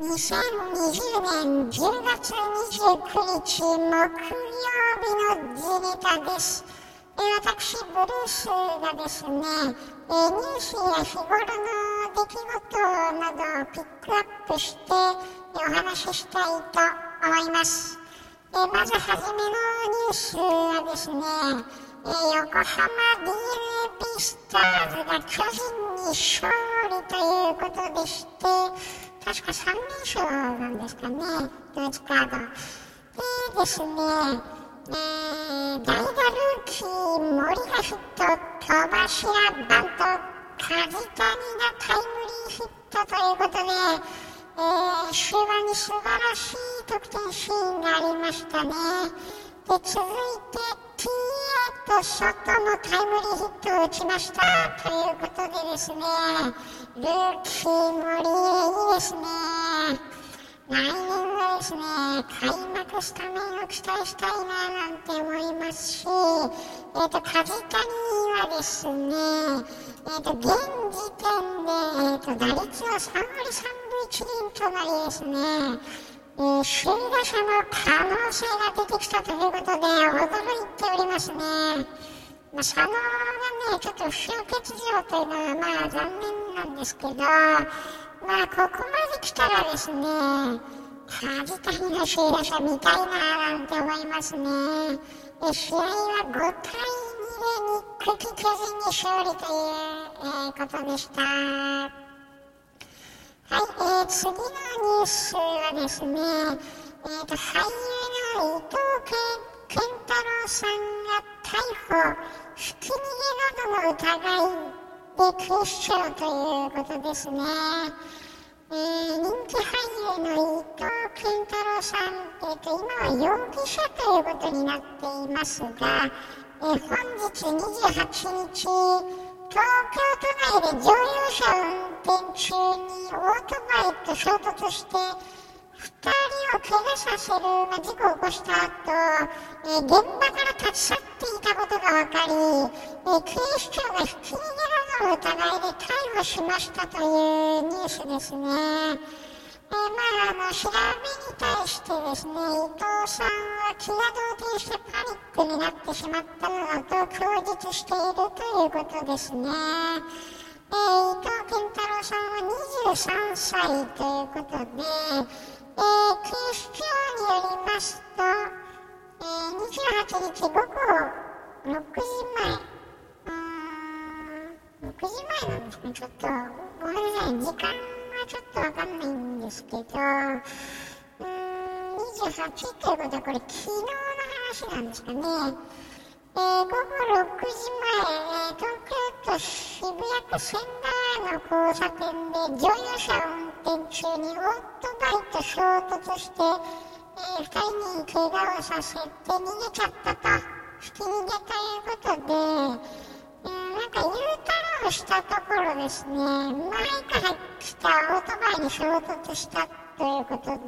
2020年10月29日木曜日のジネタです。え私、ブルースがですね、えニュースや日頃の出来事などをピックアップして、お話ししたいと思います。えまずはじめのニュースはですね、え横浜 DeNA スターズが巨人に勝利ということでして、確か3連勝なんですかね、ドイツカード。でですね、えー、代打ルーキー、森がヒット、戸柱、バント、梶谷がタイムリーヒットということで、えー、終盤に素晴らしい得点シーンがありましたね。で、続いて、TA と外のタイムリーヒットを打ちました。ということでですね、ルーキー森、いいですね。来年はですね、開幕スタメンを期待したいななんて思いますし、えっ、ー、と、梶谷はですね、えっ、ー、と、現時点で、えっ、ー、と、打率は3割3分1厘となりですね、えー、首位打者の可能性が出てきたということで、驚いておりますね。まあ、佐野がね、ちょっと不祥欠場というのは、まあ、残念なんですけど、まあ、ここまで来たらですね、梶谷の首位打者見たいななんて思いますね。え試合は5対2でニック・キ巨人に勝利という、えー、ことでした。はい、えー、次のニュースはですね、えーと、俳優の伊藤健太郎さんが逮捕。ひき逃げなどの疑いで警視庁ということですね。えー、人気俳優の伊藤健太郎さん、えーと、今は容疑者ということになっていますが、えー、本日28日、東京都内で乗用車運転中にオートバイと衝突して、2人を怪我させる、まあ、事故を起こした後、えー、現場から立ち去っていたことが分かり、えー、警視庁がひき逃げなどの疑いで逮捕しましたというニュースですね。えー、まあ、あの、調べに対してですね、伊藤さんは気が動転してパニックになってしまったのだと供述しているということですね。えー、伊藤健太郎さんは23歳ということで、ー、警視庁によりますと、えー、28日午後6時前、6時前なんですね、ちょっと、ごめんなさい、時間はちょっとわかんないんですけど、うん、28ということは、これ、昨日の話なんですかね。えー、午後6時前、えー、東京都渋谷区千駄の交差点で乗用車を転中にオートバイと衝突して、えー、2人に怪我をさせて逃げちゃったと、ひき逃げということで、えー、なんか U ターンをしたところですね、前から来たオートバイに衝突したということで、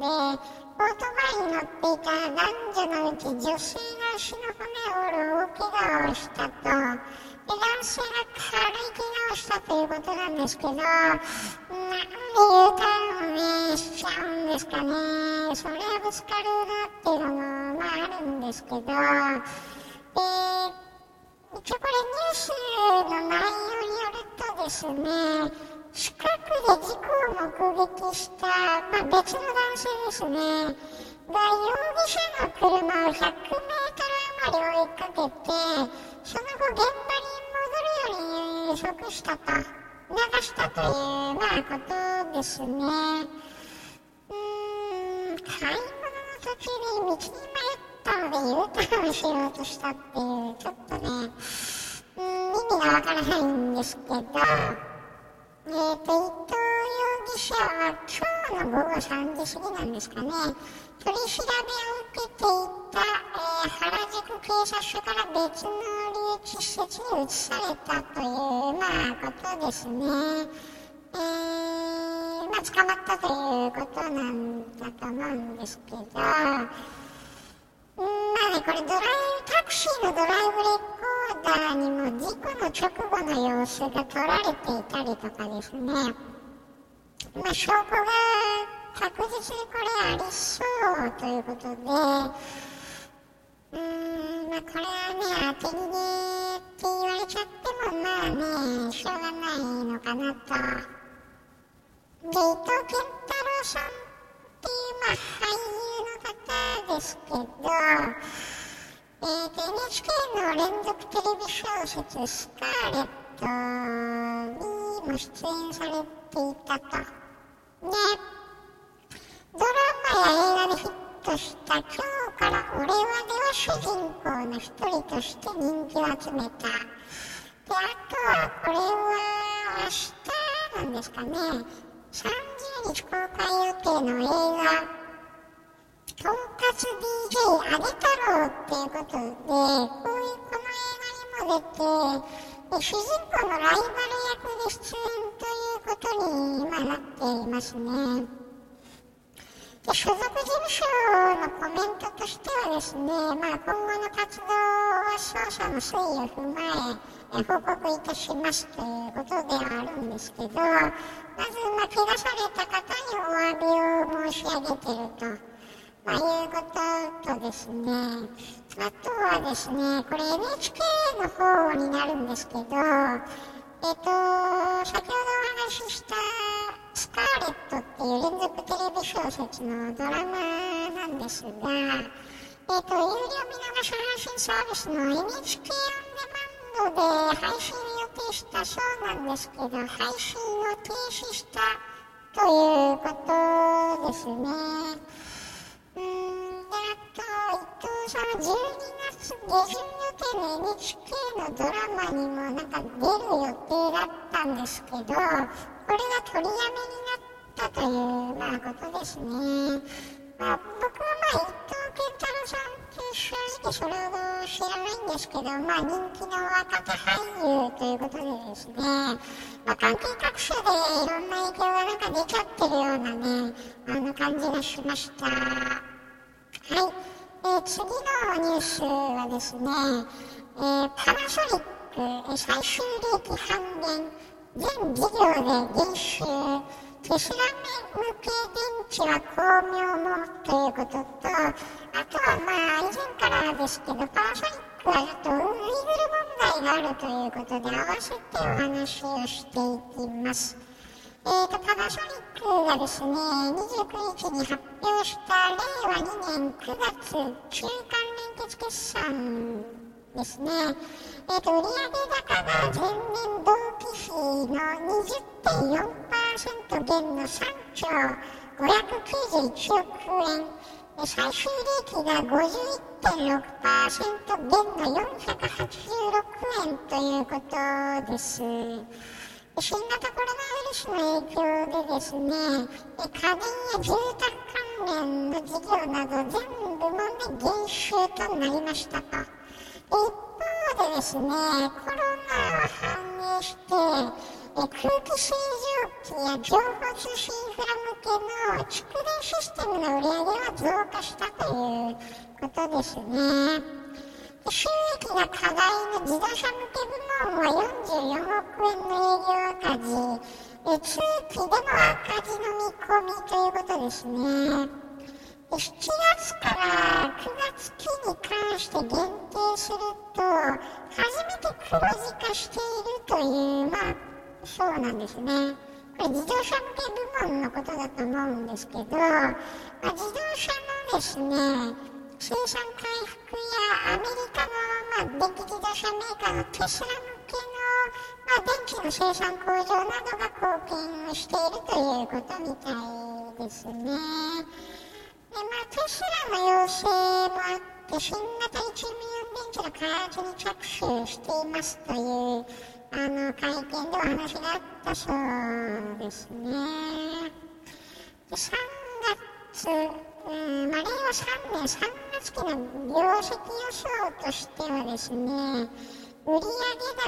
オートバイに乗っていた男女のうち女性が足の骨を折る大怪我をしたと。で、男性が軽い怪我をしたということなんですけど、なんで U ターンをね、しちゃうんですかね。それはぶつかるなっていうのも、まああるんですけど、えー、一応これニュースの内容によるとですね、近くで事故を目撃した、まあ、別の男性ですね、が容疑者の車を100メートル余り追いかけて、その後現場に戻るように予測したと、流したという、まあ、ことですね。うーん、買い物の途中で道に迷ったので U ターンしようとしたっていう、ちょっとね、うん、意味がわからないんですけど、えーと、伊藤容疑者は今日の午後3時過ぎなんですかね、取り調べを受けていた、えー、原宿警察署から別の留置施設に移されたという、まあ、ことですね。えー、まあ、捕まったということなんだと思うんですけど、まあね、これドライタクシーのドライブレコーダーにも事故の直後の様子が撮られていたりとかですね、まあ、証拠が確実にこれありそうということで、うーん、まあこれはね、当て逃げって言われちゃっても、まあね、しょうがないのかなと。で、伊藤健太郎さんっていう、まあ俳優の方ですけど、えー、NHK の連続テレビ小説「スカーレット」にも出演されていたと。で、ドラマや映画でヒットした「今日から俺は」では主人公の一人として人気を集めた。で、あとはこれは明日なんですかね、30日公開予定の映画んかつ DJ あげ太郎っていうことで、こういうこの映画にも出て、主人公のライバル役で出演ということに今なっていますね。で所属事務所のコメントとしてはですね、まあ、今後の活動は捜査の推移を踏まえ、報告いたしますということではあるんですけど、まず、まあ、怪我された方にお詫びを申し上げていると。まあ、いうこととですね、あとはですね、これ NHK の方になるんですけど、えっ、と、先ほどお話ししたスカーレットっていう連続テレビ小説のドラマなんですが、えっ、と、有料見逃し配信サービスの NHK オンデマンドで配信予定したそうなんですけど、配信を停止したということですね。うん、で、あと、伊藤さん。12月下旬予定の NHK のドラマにもなん。か出る予定だったん。ですけど、これが取りやめになったという、まあ、ことですね。まあ、僕はまあ、伊藤健太郎さん。って正直それほど知らないん。ですけど、まあ、人気の若手俳優ということでですね、まあ、関係各所でいろんな影響がなんか出ちゃってるようなね、あの感じがしました。はい。えー、次のニュースはですね、えー、パナソニック、えー、最終利益半減、全事業で減収、テスラ向けで池は巧妙もということと、あとはまあ以前からですけど、パナソニックはちょっとウイグル問題があるということで、合わせてお話をしていきます。えーと、パナソニックがですね、29日に発表した令和2年9月中間連結決算ですね。えーと、売上高が前年同期比の20.4%減の3兆591億円。最終利益が51.6%減の486円ということです。新型コロナウイルスの影響でですね、家電や住宅関連の事業など全部門で減収となりましたと。一方でですね、コロナを反映して、空気清浄機や情報通信インフラ向けの蓄電システムの売り上げは増加したということですね。収益が課題の自動車向け部門は44億円の営業赤字、通期での赤字の見込みということですね。7月から9月期に関して限定すると、初めて黒字化しているという、まあ、そうなんですね。これ自動車向け部門のことだと思うんですけど、まあ、自動車のですね、生産回復やアメリカの、まあ、電気自動車メーカーのテスラ向けの、まあ、電気の生産工場などが貢献をしているということみたいですね。でまあ、テスラの要請もあって新型リチウムイオン電池の開発に着手していますというあの会見でお話があったそうですね。で3月うんまあ、令和3年3月期の業績予想としてはですね、売上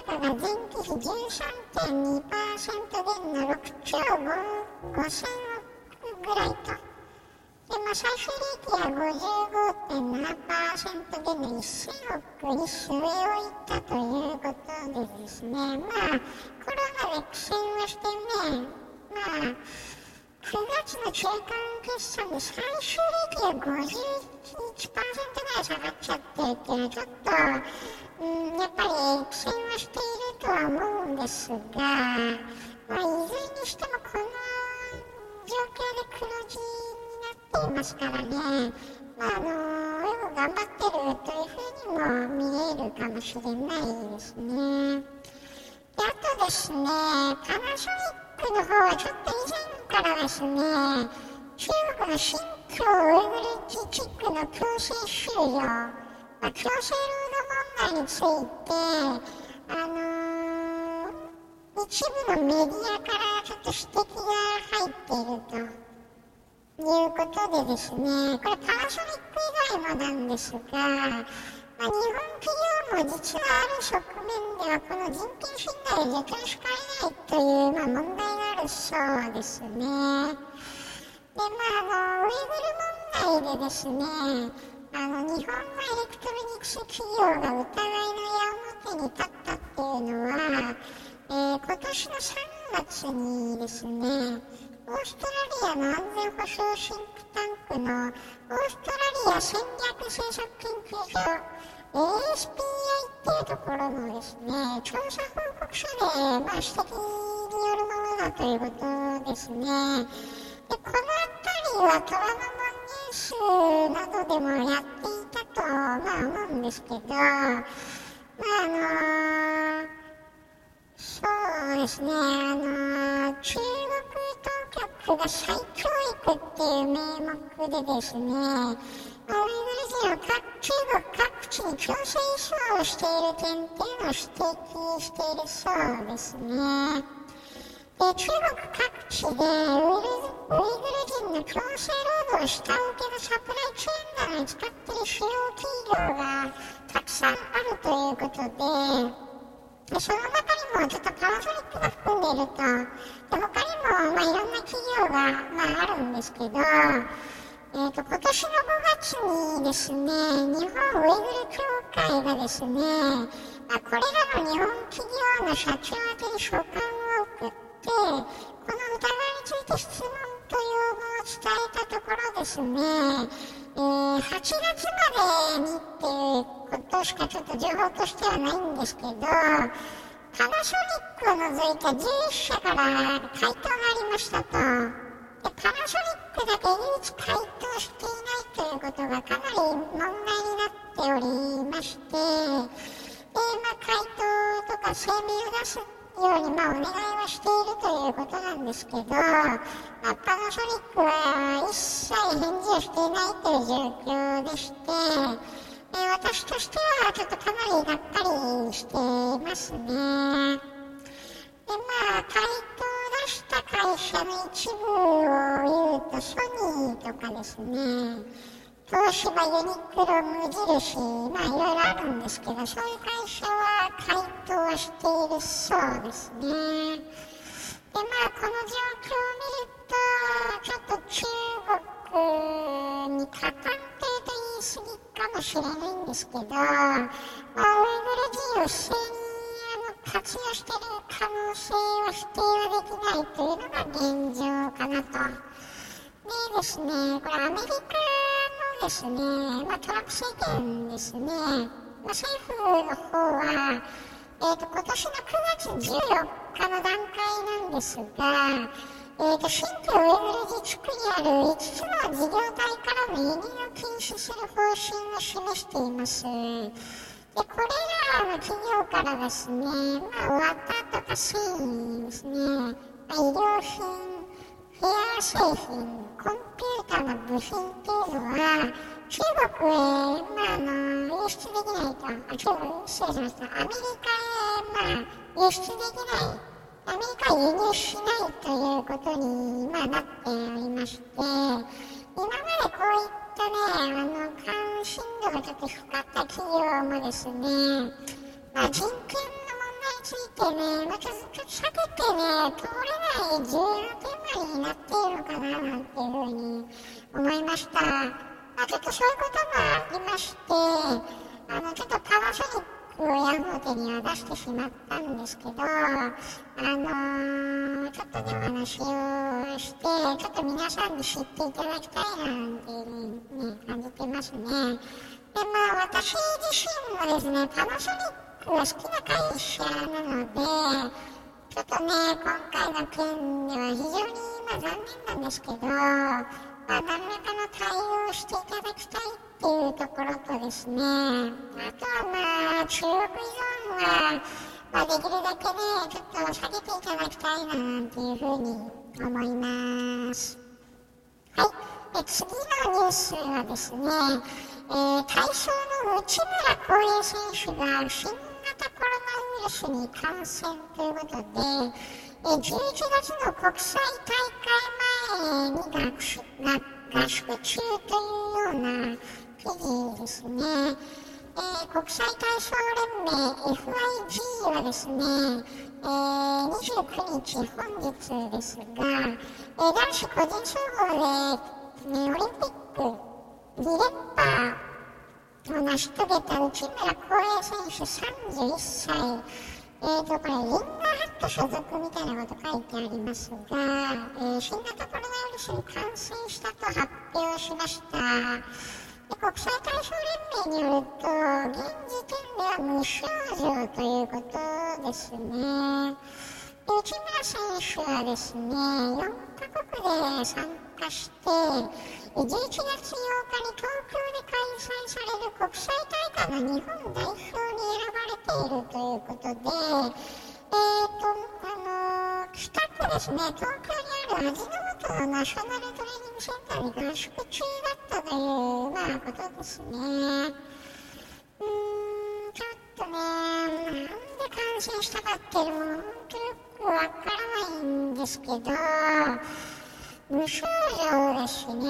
高が前期比13.2%減の6兆5000億ぐらいと。で、まあ、最終利益は55.7%減の1000億に据え置いたということでですね、まあ、コロナで苦戦をしてね、まあ、月の中間決算で最終利益が51%ぐらい下がっちゃってっていうちょっと、うん、やっぱり苦戦はしているとは思うんですが、まあ、いずれにしてもこの状況で黒字っていますからね、まあ、あのよく頑張ってるというふうにも見えるかもしれないですね。であとですね、パナソニックの方はちょっと以前からですね、中国の新疆ウイグル自治区の強制収容、まあ、強制労働問題について、あのー、一部のメディアからちょっと指摘が入っているということでですね、これパナソニック以外もなんですが、まあ、日本企業も実はある側面ではこの人権侵害を受験しかねないという、まあ、問題があるそうですね。で、まあ、あの、ウイグル問題でですね、あの、日本のエレクトロニクス企業が疑いの矢面に立ったっていうのは、えー、今年の3月にですね、オーストラリアの安全保障シンクタンクのオーストラリア戦略政策研究所 ASPI っていうところのですね、調査報告書で、まあ、指摘によるものだということですね。で、このあたりは虎ノ門ニュースなどでもやっていたと、まあ、思うんですけど、まあ、あのー、そうですね、あのー、中国当局が再教育っていう名目でですね、ウイグル人を中国各地に強制移送をしている点っていうのを指摘しているそうですね。で中国各地でウイグル人の強制労働を下請けのサプライチェーンなどに使っている主要企業がたくさんあるということで、でその中にもちょっとパナソニックが含んでいると、で他にも、まあ、いろんな企業が、まあ、あるんですけど、えーと、今年の5月にですね、日本ウイグル協会がですね、あこれらの日本企業の社長宛に書簡を送って、この疑いについて質問と要望を伝えたところですね、えー、8月までにっていうことしかちょっと情報としてはないんですけど、パナソニックを除いた11社から回答がありましたと。でパナソニックだけ唯一回答していないということがかなり問題になっておりまして、で、まあ、回答とか声明を出すように、まあ、お願いはしているということなんですけど、まあ、パナソニックは一切返事をしていないという状況でして、え私としてはちょっとかなりがっかりしていますね。で、まあ、回答出した会社の一部を言うと、ソニーとかですね、東芝ユニクロ無印、まあいろいろあるんですけど、そういう会社は回答はしているそうですね。で、まあこの状況を見ると、ちょっと中国に加担というと言い過ぎかもしれないんですけど、まあ、ウイグル人を不正に活用している可能性は否定はできないというのが現状かなと。でですね、これアメリカのですね、まあ、トランプ政権ですね、まあ、政府の方は、えーと、今年の9月14日の段階なんですが、えーと、新疆ウイグル自治区にある5つの事業体からの輸入を禁止する方針を示しています。で、これらの企業からですね、まあ、綿とか繊維ですね、まあ、医療品、ヘア製品、コンピューターの部品っていうのは、中国へ、まあ、あの、輸出できないと、あ、中国、失礼しました、アメリカへ、まあ、輸出できない、アメリカへ輸入しないということに、まあ、なっておりまして、今までこういったね、あの、関心度がちょっと低かった企業もですね、まあ、人権ついてね、まあ、ちょっと避けてね、通れない重要テーマになっているのかな、なんていうふうに思いました。まあ、ちょっとそういうこともありまして、あの、ちょっとパナソニックをヤフーには出してしまったんですけど、あのー、ちょっとね、お話をして、ちょっと皆さんに知っていただきたいななんていうふうにね、感じてますね。で、まあ、私自身もですね、パナソニックが好きな会社なので、ちょっとね、今回の件では非常にまあ残念なんですけど、まあ、何らかの対応をしていただきたいっていうところとですね、あとはまあ、中国依存は、まあ、できるだけね、ちょっと下げていただきたいななんていうふうに思います。はい。で次のニュースはですね、えー、体操の内村航平選手が新ウイルスに感染ということで、えー、11月の国際大会前に学習合宿中というような記事ですね。えー、国際体操連盟 FIG はですね、えー、29日本日ですが、えー、男子個人総合で、ね、オリンピック2連覇を成し遂げた内村航平選手31歳、えーと、これ、リンガーハット所属みたいなこと書いてありますが、えー、新型コロナウイルスに感染したと発表しました。で国際体操連盟によると、現時点では無症状ということですね。内村選手はですね、4カ国で参加して、11月8日に東京で開催される国際大会の日本代表に選ばれているということで、えーと、あの北区ですね、東京にある味の素のナショナルトレーニングセンターに合宿中だったという、まあ、ことですね。うーん、ちょっとね、なんで感染したかっていうのも本当よくわからないんですけど、無症状ですね。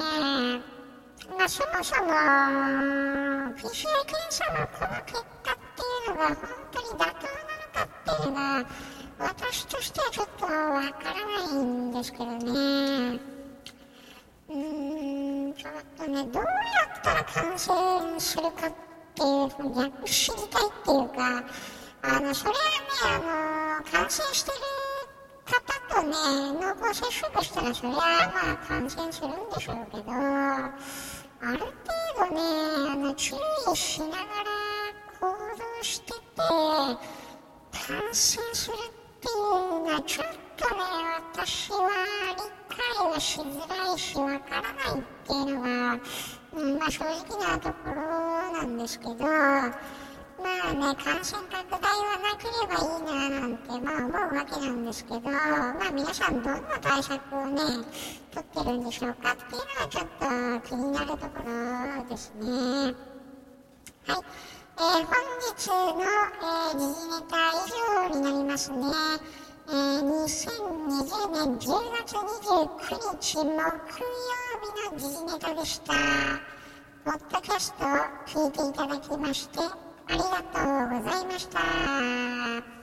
まあ、そもそも PCR 検査のこの結果っていうのが本当に妥当なのかっていうのは私としてはちょっとわからないんですけどね。うーん、ちょっとね、どうやったら感染するかっていうふうに知りたいっていうか、あの、それはね、あの、感染してるとね、濃厚接触したらそりゃまあ感染するんでしょうけど、ある程度ね、あの注意しながら行動してて、感染するっていうのはちょっとね、私は理解はしづらいし、わからないっていうのが、うん、まあ正直なところなんですけど、ね、感染拡大はなければいいななんて、まあ思うわけなんですけど、まあ皆さんどんな対策をね、取ってるんでしょうかっていうのはちょっと気になるところですね。はい。えー、本日の、えー、時事ネタ以上になりますね。えー、2020年10月29日木曜日の時事ネタでした。ポッドキャストを聞いていただきまして、ありがとうございました。